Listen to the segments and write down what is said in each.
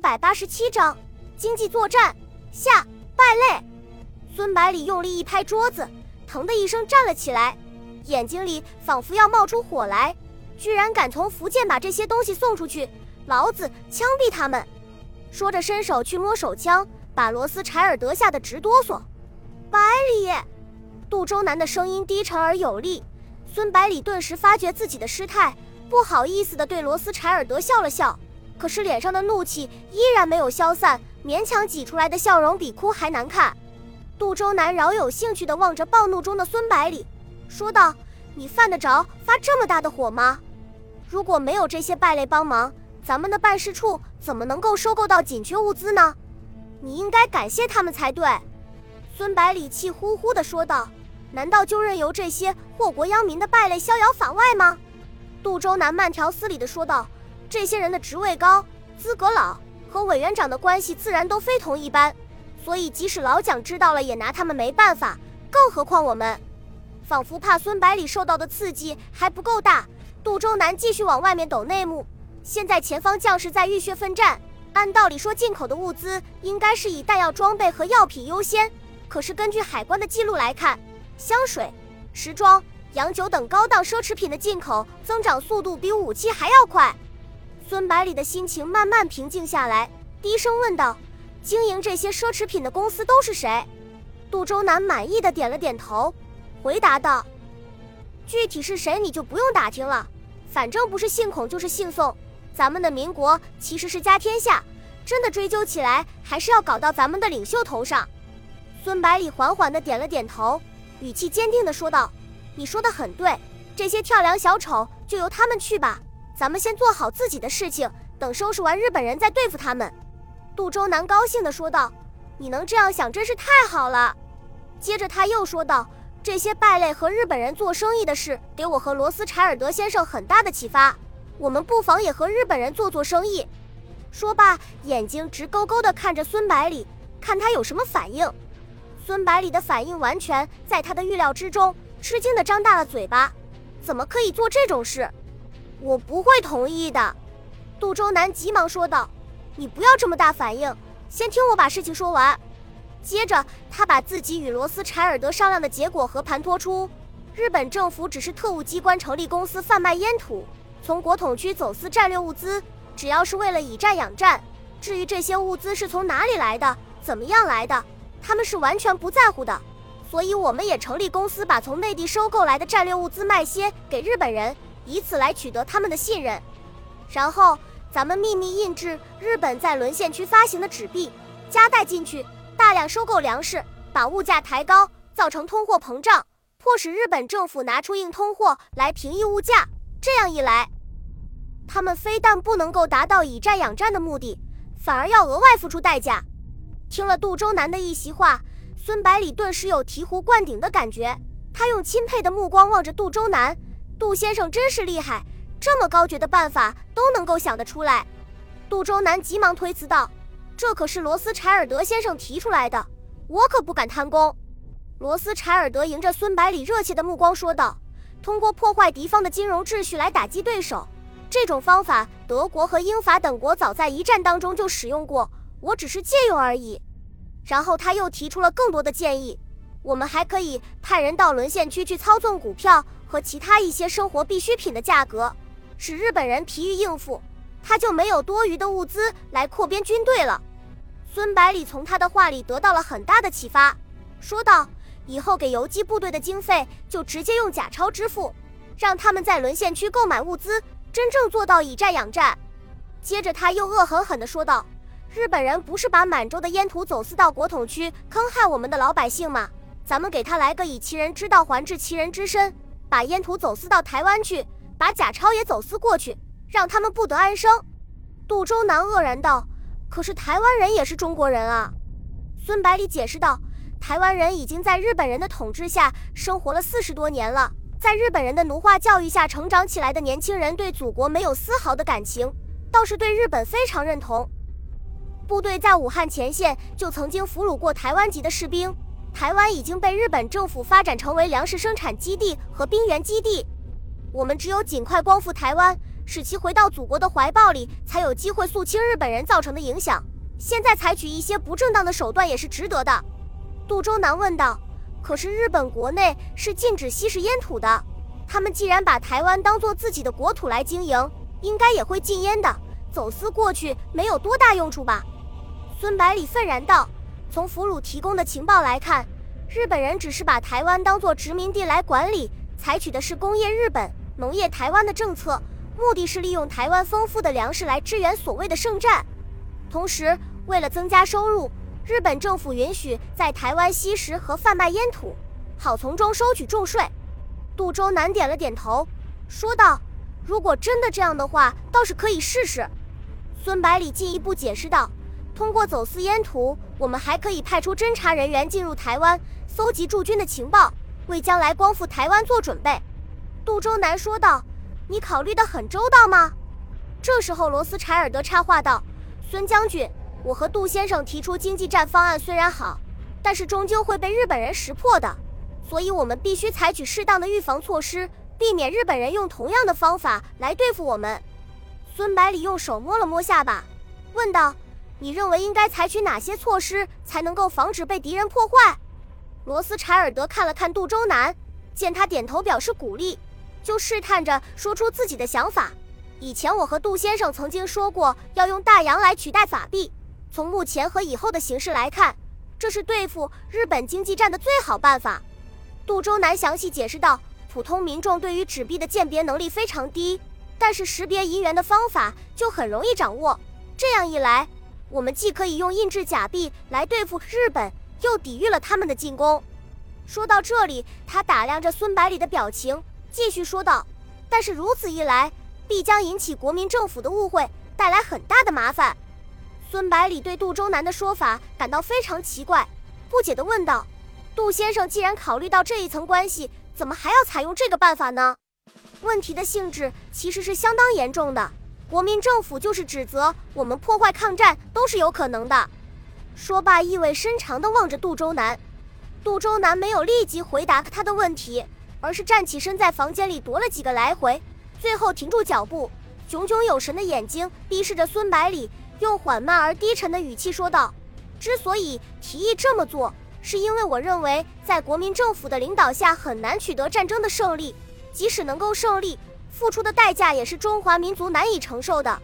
百八十七章经济作战下败类。孙百里用力一拍桌子，疼的一声站了起来，眼睛里仿佛要冒出火来。居然敢从福建把这些东西送出去，老子枪毙他们！说着，伸手去摸手枪，把罗斯柴尔德吓得直哆嗦。百里，杜周南的声音低沉而有力。孙百里顿时发觉自己的失态，不好意思地对罗斯柴尔德笑了笑，可是脸上的怒气依然没有消散，勉强挤出来的笑容比哭还难看。杜周南饶有兴趣地望着暴怒中的孙百里，说道：“你犯得着发这么大的火吗？”如果没有这些败类帮忙，咱们的办事处怎么能够收购到紧缺物资呢？你应该感谢他们才对。”孙百里气呼呼地说道。“难道就任由这些祸国殃民的败类逍遥法外吗？”杜周南慢条斯理地说道。“这些人的职位高、资格老，和委员长的关系自然都非同一般，所以即使老蒋知道了也拿他们没办法，更何况我们？”仿佛怕孙百里受到的刺激还不够大。杜周南继续往外面抖内幕。现在前方将士在浴血奋战，按道理说进口的物资应该是以弹药装备和药品优先。可是根据海关的记录来看，香水、时装、洋酒等高档奢侈品的进口增长速度比武器还要快。孙百里的心情慢慢平静下来，低声问道：“经营这些奢侈品的公司都是谁？”杜周南满意的点了点头，回答道。具体是谁你就不用打听了，反正不是姓孔就是姓宋。咱们的民国其实是家天下，真的追究起来还是要搞到咱们的领袖头上。孙百里缓缓的点了点头，语气坚定的说道：“你说的很对，这些跳梁小丑就由他们去吧，咱们先做好自己的事情，等收拾完日本人再对付他们。”杜周南高兴地说道：“你能这样想真是太好了。”接着他又说道。这些败类和日本人做生意的事，给我和罗斯柴尔德先生很大的启发。我们不妨也和日本人做做生意。说罢，眼睛直勾勾地看着孙百里，看他有什么反应。孙百里的反应完全在他的预料之中，吃惊地张大了嘴巴：“怎么可以做这种事？我不会同意的。”杜周南急忙说道：“你不要这么大反应，先听我把事情说完。”接着，他把自己与罗斯柴尔德商量的结果和盘托出。日本政府只是特务机关成立公司贩卖烟土，从国统区走私战略物资，只要是为了以战养战。至于这些物资是从哪里来的，怎么样来的，他们是完全不在乎的。所以，我们也成立公司，把从内地收购来的战略物资卖些给日本人，以此来取得他们的信任。然后，咱们秘密印制日本在沦陷区发行的纸币，夹带进去。大量收购粮食，把物价抬高，造成通货膨胀，迫使日本政府拿出硬通货来平抑物价。这样一来，他们非但不能够达到以战养战的目的，反而要额外付出代价。听了杜周南的一席话，孙百里顿时有醍醐灌顶的感觉。他用钦佩的目光望着杜周南，杜先生真是厉害，这么高绝的办法都能够想得出来。杜周南急忙推辞道。这可是罗斯柴尔德先生提出来的，我可不敢贪功。罗斯柴尔德迎着孙百里热切的目光说道：“通过破坏敌方的金融秩序来打击对手，这种方法德国和英法等国早在一战当中就使用过，我只是借用而已。”然后他又提出了更多的建议，我们还可以派人到沦陷区去操纵股票和其他一些生活必需品的价格，使日本人疲于应付，他就没有多余的物资来扩编军队了。孙百里从他的话里得到了很大的启发，说道：“以后给游击部队的经费就直接用假钞支付，让他们在沦陷区购买物资，真正做到以战养战。”接着他又恶狠狠地说道：“日本人不是把满洲的烟土走私到国统区，坑害我们的老百姓吗？咱们给他来个以其人之道还治其人之身，把烟土走私到台湾去，把假钞也走私过去，让他们不得安生。”杜周南愕然道。可是台湾人也是中国人啊，孙百里解释道：“台湾人已经在日本人的统治下生活了四十多年了，在日本人的奴化教育下成长起来的年轻人对祖国没有丝毫的感情，倒是对日本非常认同。部队在武汉前线就曾经俘虏过台湾籍的士兵，台湾已经被日本政府发展成为粮食生产基地和兵源基地。我们只有尽快光复台湾。”使其回到祖国的怀抱里，才有机会肃清日本人造成的影响。现在采取一些不正当的手段也是值得的。杜周南问道：“可是日本国内是禁止吸食烟土的，他们既然把台湾当做自己的国土来经营，应该也会禁烟的。走私过去没有多大用处吧？”孙百里愤然道：“从俘虏提供的情报来看，日本人只是把台湾当作殖民地来管理，采取的是工业日本、农业台湾的政策，目的是利用台湾丰富的粮食来支援所谓的圣战。同时，为了增加收入，日本政府允许在台湾吸食和贩卖烟土，好从中收取重税。”杜周南点了点头，说道：“如果真的这样的话，倒是可以试试。”孙百里进一步解释道。通过走私烟土，我们还可以派出侦查人员进入台湾，搜集驻军的情报，为将来光复台湾做准备。杜周南说道：“你考虑得很周到吗？”这时候，罗斯柴尔德插话道：“孙将军，我和杜先生提出经济战方案虽然好，但是终究会被日本人识破的，所以我们必须采取适当的预防措施，避免日本人用同样的方法来对付我们。”孙百里用手摸了摸下巴，问道。你认为应该采取哪些措施才能够防止被敌人破坏？罗斯柴尔德看了看杜周南，见他点头表示鼓励，就试探着说出自己的想法。以前我和杜先生曾经说过要用大洋来取代法币。从目前和以后的形势来看，这是对付日本经济战的最好办法。杜周南详细解释道：“普通民众对于纸币的鉴别能力非常低，但是识别银元的方法就很容易掌握。这样一来。”我们既可以用印制假币来对付日本，又抵御了他们的进攻。说到这里，他打量着孙百里的表情，继续说道：“但是如此一来，必将引起国民政府的误会，带来很大的麻烦。”孙百里对杜周南的说法感到非常奇怪，不解地问道：“杜先生既然考虑到这一层关系，怎么还要采用这个办法呢？”问题的性质其实是相当严重的。国民政府就是指责我们破坏抗战都是有可能的。说罢，意味深长地望着杜周南。杜周南没有立即回答他的问题，而是站起身在房间里踱了几个来回，最后停住脚步，炯炯有神的眼睛逼视着孙百里，用缓慢而低沉的语气说道：“之所以提议这么做，是因为我认为在国民政府的领导下很难取得战争的胜利，即使能够胜利。”付出的代价也是中华民族难以承受的。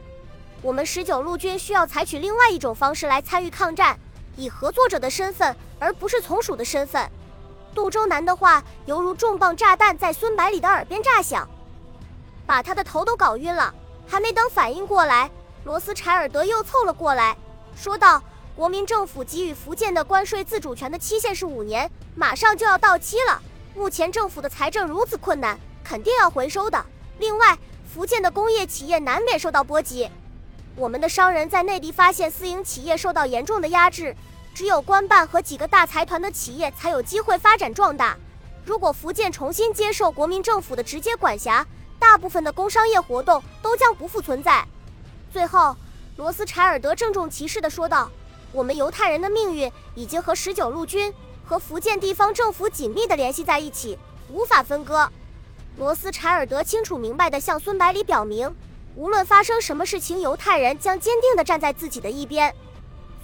我们十九路军需要采取另外一种方式来参与抗战，以合作者的身份，而不是从属的身份。杜周南的话犹如重磅炸弹在孙百里的耳边炸响，把他的头都搞晕了。还没等反应过来，罗斯柴尔德又凑了过来，说道：“国民政府给予福建的关税自主权的期限是五年，马上就要到期了。目前政府的财政如此困难，肯定要回收的。”另外，福建的工业企业难免受到波及。我们的商人在内地发现私营企业受到严重的压制，只有官办和几个大财团的企业才有机会发展壮大。如果福建重新接受国民政府的直接管辖，大部分的工商业活动都将不复存在。最后，罗斯柴尔德郑重其事地说道：“我们犹太人的命运已经和十九路军和福建地方政府紧密地联系在一起，无法分割。”罗斯柴尔德清楚明白地向孙百里表明，无论发生什么事情，犹太人将坚定地站在自己的一边。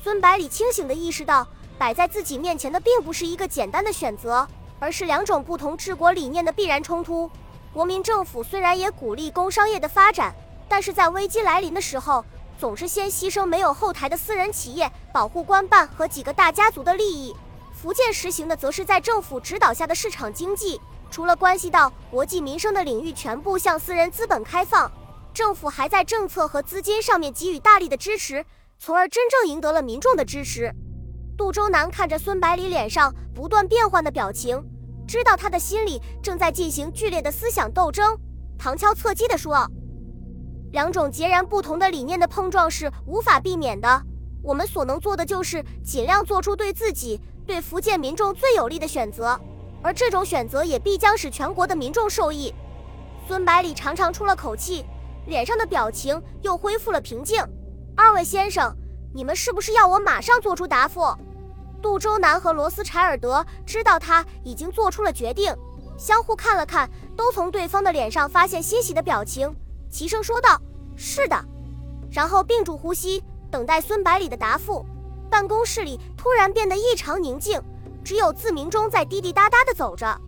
孙百里清醒地意识到，摆在自己面前的并不是一个简单的选择，而是两种不同治国理念的必然冲突。国民政府虽然也鼓励工商业的发展，但是在危机来临的时候，总是先牺牲没有后台的私人企业，保护官办和几个大家族的利益。福建实行的，则是在政府指导下的市场经济。除了关系到国计民生的领域全部向私人资本开放，政府还在政策和资金上面给予大力的支持，从而真正赢得了民众的支持。杜周南看着孙百里脸上不断变换的表情，知道他的心里正在进行剧烈的思想斗争，旁敲侧击地说：“两种截然不同的理念的碰撞是无法避免的，我们所能做的就是尽量做出对自己、对福建民众最有利的选择。”而这种选择也必将使全国的民众受益。孙百里长长出了口气，脸上的表情又恢复了平静。二位先生，你们是不是要我马上做出答复？杜周南和罗斯柴尔德知道他已经做出了决定，相互看了看，都从对方的脸上发现欣喜的表情，齐声说道：“是的。”然后屏住呼吸，等待孙百里的答复。办公室里突然变得异常宁静。只有自鸣钟在滴滴答答的走着。